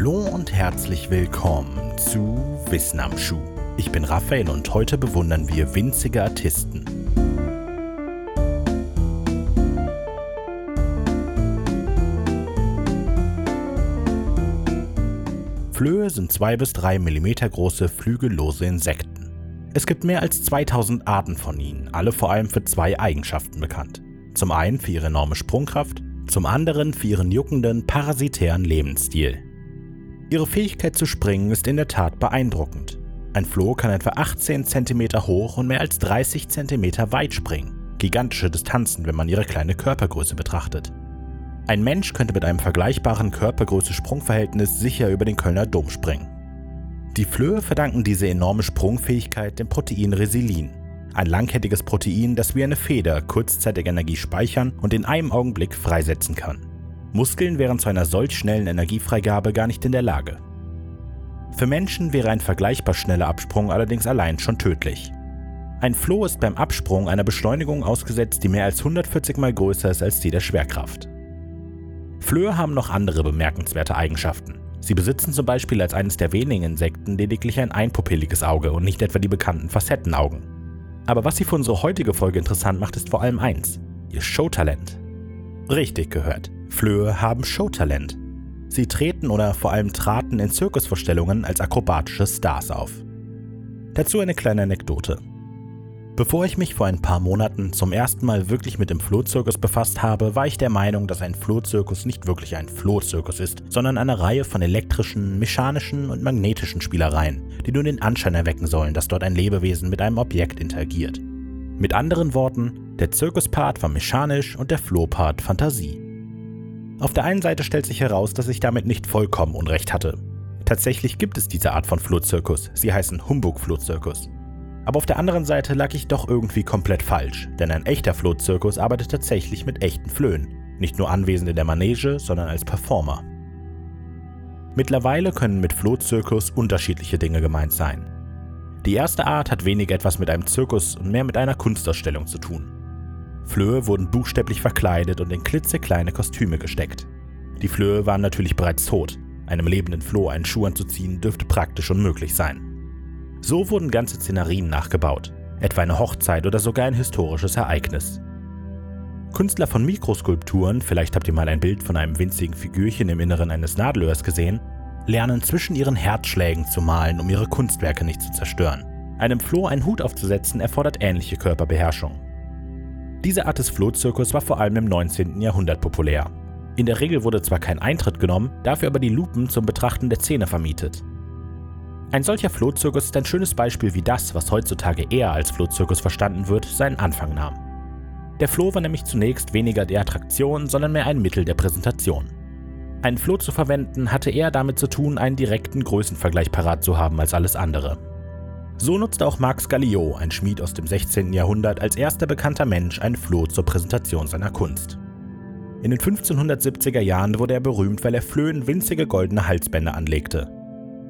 Hallo und herzlich willkommen zu Wissen am Schuh. Ich bin Raphael und heute bewundern wir winzige Artisten. Flöhe sind 2 bis 3 mm große flügellose Insekten. Es gibt mehr als 2000 Arten von ihnen, alle vor allem für zwei Eigenschaften bekannt. Zum einen für ihre enorme Sprungkraft, zum anderen für ihren juckenden, parasitären Lebensstil. Ihre Fähigkeit zu springen ist in der Tat beeindruckend. Ein Floh kann etwa 18 cm hoch und mehr als 30 cm weit springen. Gigantische Distanzen, wenn man ihre kleine Körpergröße betrachtet. Ein Mensch könnte mit einem vergleichbaren Körpergröße-Sprungverhältnis sicher über den Kölner Dom springen. Die Flöhe verdanken diese enorme Sprungfähigkeit dem Protein Resilin, ein langkettiges Protein, das wie eine Feder kurzzeitig Energie speichern und in einem Augenblick freisetzen kann. Muskeln wären zu einer solch schnellen Energiefreigabe gar nicht in der Lage. Für Menschen wäre ein vergleichbar schneller Absprung allerdings allein schon tödlich. Ein Floh ist beim Absprung einer Beschleunigung ausgesetzt, die mehr als 140 mal größer ist als die der Schwerkraft. Flöhe haben noch andere bemerkenswerte Eigenschaften. Sie besitzen zum Beispiel als eines der wenigen Insekten lediglich ein einpupilliges Auge und nicht etwa die bekannten Facettenaugen. Aber was sie für unsere heutige Folge interessant macht, ist vor allem eins: ihr Showtalent. Richtig gehört. Flöhe haben Showtalent. Sie treten oder vor allem traten in Zirkusvorstellungen als akrobatische Stars auf. Dazu eine kleine Anekdote. Bevor ich mich vor ein paar Monaten zum ersten Mal wirklich mit dem Flohzirkus befasst habe, war ich der Meinung, dass ein Flohzirkus nicht wirklich ein Flohzirkus ist, sondern eine Reihe von elektrischen, mechanischen und magnetischen Spielereien, die nur den Anschein erwecken sollen, dass dort ein Lebewesen mit einem Objekt interagiert. Mit anderen Worten, der Zirkuspart war mechanisch und der Flohpart Fantasie. Auf der einen Seite stellt sich heraus, dass ich damit nicht vollkommen Unrecht hatte. Tatsächlich gibt es diese Art von Flohzirkus, sie heißen Humbug-Flohzirkus. Aber auf der anderen Seite lag ich doch irgendwie komplett falsch, denn ein echter Flohzirkus arbeitet tatsächlich mit echten Flöhen, nicht nur anwesend in der Manege, sondern als Performer. Mittlerweile können mit Flohzirkus unterschiedliche Dinge gemeint sein. Die erste Art hat wenig etwas mit einem Zirkus und mehr mit einer Kunstausstellung zu tun. Flöhe wurden buchstäblich verkleidet und in klitzekleine Kostüme gesteckt. Die Flöhe waren natürlich bereits tot. Einem lebenden Floh einen Schuh anzuziehen dürfte praktisch unmöglich sein. So wurden ganze Szenarien nachgebaut, etwa eine Hochzeit oder sogar ein historisches Ereignis. Künstler von Mikroskulpturen, vielleicht habt ihr mal ein Bild von einem winzigen Figürchen im Inneren eines Nadelöhrs gesehen, lernen zwischen ihren Herzschlägen zu malen, um ihre Kunstwerke nicht zu zerstören. Einem Floh einen Hut aufzusetzen erfordert ähnliche Körperbeherrschung. Diese Art des Flohzirkus war vor allem im 19. Jahrhundert populär. In der Regel wurde zwar kein Eintritt genommen, dafür aber die Lupen zum Betrachten der Zähne vermietet. Ein solcher Flohzirkus ist ein schönes Beispiel, wie das, was heutzutage eher als Flohzirkus verstanden wird, seinen Anfang nahm. Der Floh war nämlich zunächst weniger die Attraktion, sondern mehr ein Mittel der Präsentation. Ein Floh zu verwenden hatte eher damit zu tun, einen direkten Größenvergleich parat zu haben als alles andere. So nutzte auch Marx Gallio, ein Schmied aus dem 16. Jahrhundert, als erster bekannter Mensch ein Floh zur Präsentation seiner Kunst. In den 1570er Jahren wurde er berühmt, weil er Flöhen winzige goldene Halsbänder anlegte.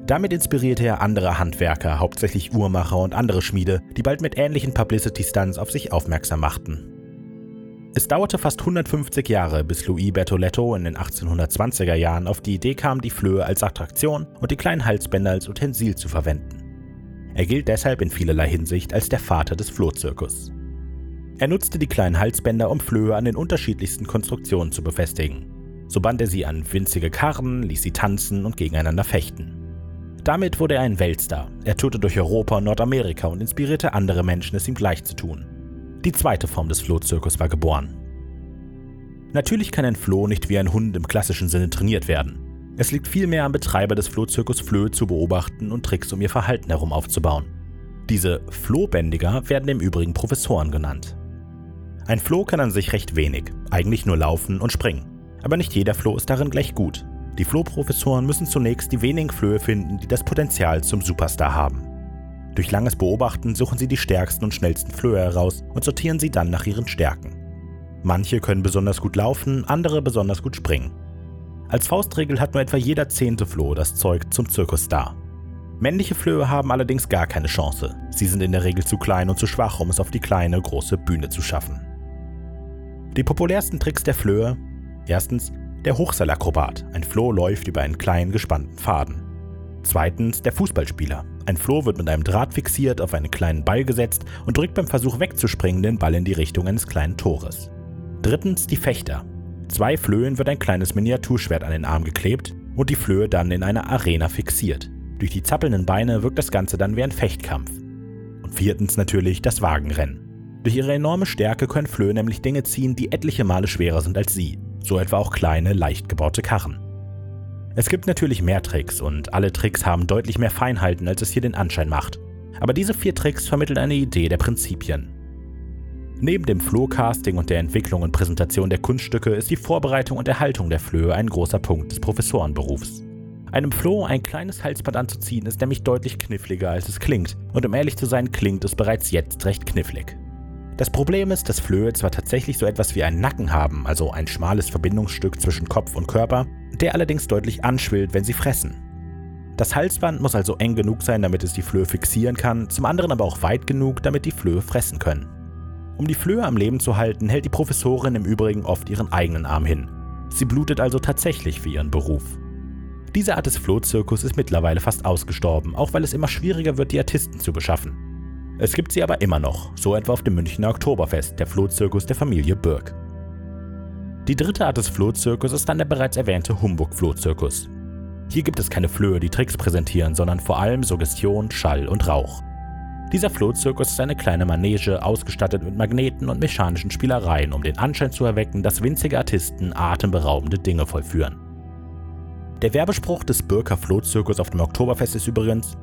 Damit inspirierte er andere Handwerker, hauptsächlich Uhrmacher und andere Schmiede, die bald mit ähnlichen Publicity-Stunts auf sich aufmerksam machten. Es dauerte fast 150 Jahre, bis Louis Bertoletto in den 1820er Jahren auf die Idee kam, die Flöhe als Attraktion und die kleinen Halsbänder als Utensil zu verwenden. Er gilt deshalb in vielerlei Hinsicht als der Vater des Flohzirkus. Er nutzte die kleinen Halsbänder, um Flöhe an den unterschiedlichsten Konstruktionen zu befestigen. So band er sie an winzige Karren, ließ sie tanzen und gegeneinander fechten. Damit wurde er ein Weltstar. Er tourte durch Europa und Nordamerika und inspirierte andere Menschen, es ihm gleich zu tun. Die zweite Form des Flohzirkus war geboren. Natürlich kann ein Floh nicht wie ein Hund im klassischen Sinne trainiert werden. Es liegt vielmehr am Betreiber des Flohzirkus Flöhe zu beobachten und Tricks um ihr Verhalten herum aufzubauen. Diese Flohbändiger werden im Übrigen Professoren genannt. Ein Floh kann an sich recht wenig, eigentlich nur laufen und springen. Aber nicht jeder Floh ist darin gleich gut. Die Flohprofessoren müssen zunächst die wenigen Flöhe finden, die das Potenzial zum Superstar haben. Durch langes Beobachten suchen sie die stärksten und schnellsten Flöhe heraus und sortieren sie dann nach ihren Stärken. Manche können besonders gut laufen, andere besonders gut springen. Als Faustregel hat nur etwa jeder zehnte Floh das Zeug zum Zirkusstar. Männliche Flöhe haben allerdings gar keine Chance. Sie sind in der Regel zu klein und zu schwach, um es auf die kleine, große Bühne zu schaffen. Die populärsten Tricks der Flöhe. Erstens, Der Hochseilakrobat. Ein Floh läuft über einen kleinen gespannten Faden. Zweitens der Fußballspieler. Ein Floh wird mit einem Draht fixiert, auf einen kleinen Ball gesetzt und drückt beim Versuch wegzuspringen den Ball in die Richtung eines kleinen Tores. Drittens die Fechter. Zwei Flöhen wird ein kleines Miniaturschwert an den Arm geklebt und die Flöhe dann in einer Arena fixiert. Durch die zappelnden Beine wirkt das Ganze dann wie ein Fechtkampf. Und viertens natürlich das Wagenrennen. Durch ihre enorme Stärke können Flöhe nämlich Dinge ziehen, die etliche Male schwerer sind als sie, so etwa auch kleine, leicht gebaute Karren. Es gibt natürlich mehr Tricks und alle Tricks haben deutlich mehr Feinheiten, als es hier den Anschein macht. Aber diese vier Tricks vermitteln eine Idee der Prinzipien. Neben dem Flowcasting und der Entwicklung und Präsentation der Kunststücke ist die Vorbereitung und Erhaltung der Flöhe ein großer Punkt des Professorenberufs. Einem Floh ein kleines Halsband anzuziehen ist nämlich deutlich kniffliger als es klingt, und um ehrlich zu sein, klingt es bereits jetzt recht knifflig. Das Problem ist, dass Flöhe zwar tatsächlich so etwas wie einen Nacken haben, also ein schmales Verbindungsstück zwischen Kopf und Körper, der allerdings deutlich anschwillt, wenn sie fressen. Das Halsband muss also eng genug sein, damit es die Flöhe fixieren kann, zum anderen aber auch weit genug, damit die Flöhe fressen können. Um die Flöhe am Leben zu halten, hält die Professorin im Übrigen oft ihren eigenen Arm hin. Sie blutet also tatsächlich für ihren Beruf. Diese Art des Flohzirkus ist mittlerweile fast ausgestorben, auch weil es immer schwieriger wird, die Artisten zu beschaffen. Es gibt sie aber immer noch, so etwa auf dem Münchner Oktoberfest, der Flohzirkus der Familie Birk. Die dritte Art des Flohzirkus ist dann der bereits erwähnte Humbug-Flohzirkus. Hier gibt es keine Flöhe, die Tricks präsentieren, sondern vor allem Suggestion, Schall und Rauch. Dieser Flohzirkus ist eine kleine Manege, ausgestattet mit Magneten und mechanischen Spielereien, um den Anschein zu erwecken, dass winzige Artisten atemberaubende Dinge vollführen. Der Werbespruch des Birker Flohzirkus auf dem Oktoberfest ist übrigens: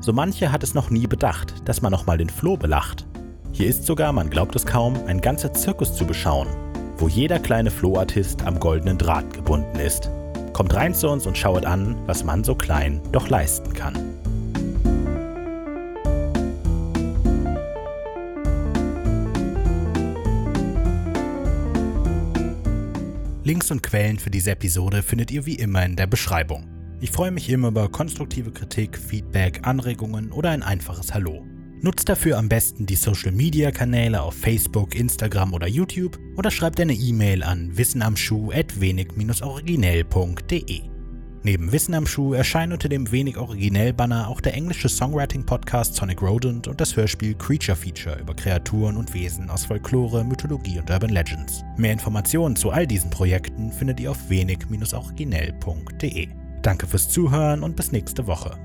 So manche hat es noch nie bedacht, dass man nochmal den Floh belacht. Hier ist sogar, man glaubt es kaum, ein ganzer Zirkus zu beschauen, wo jeder kleine Flohartist am goldenen Draht gebunden ist. Kommt rein zu uns und schaut an, was man so klein doch leisten kann. Links und Quellen für diese Episode findet ihr wie immer in der Beschreibung. Ich freue mich immer über konstruktive Kritik, Feedback, Anregungen oder ein einfaches Hallo. Nutzt dafür am besten die Social Media Kanäle auf Facebook, Instagram oder YouTube oder schreibt eine E-Mail an wissenamschuh@wenig-originell.de. Neben Wissen am Schuh erscheinen unter dem wenig originell Banner auch der englische Songwriting-Podcast Sonic Rodent und das Hörspiel Creature Feature über Kreaturen und Wesen aus Folklore, Mythologie und Urban Legends. Mehr Informationen zu all diesen Projekten findet ihr auf wenig-originell.de. Danke fürs Zuhören und bis nächste Woche.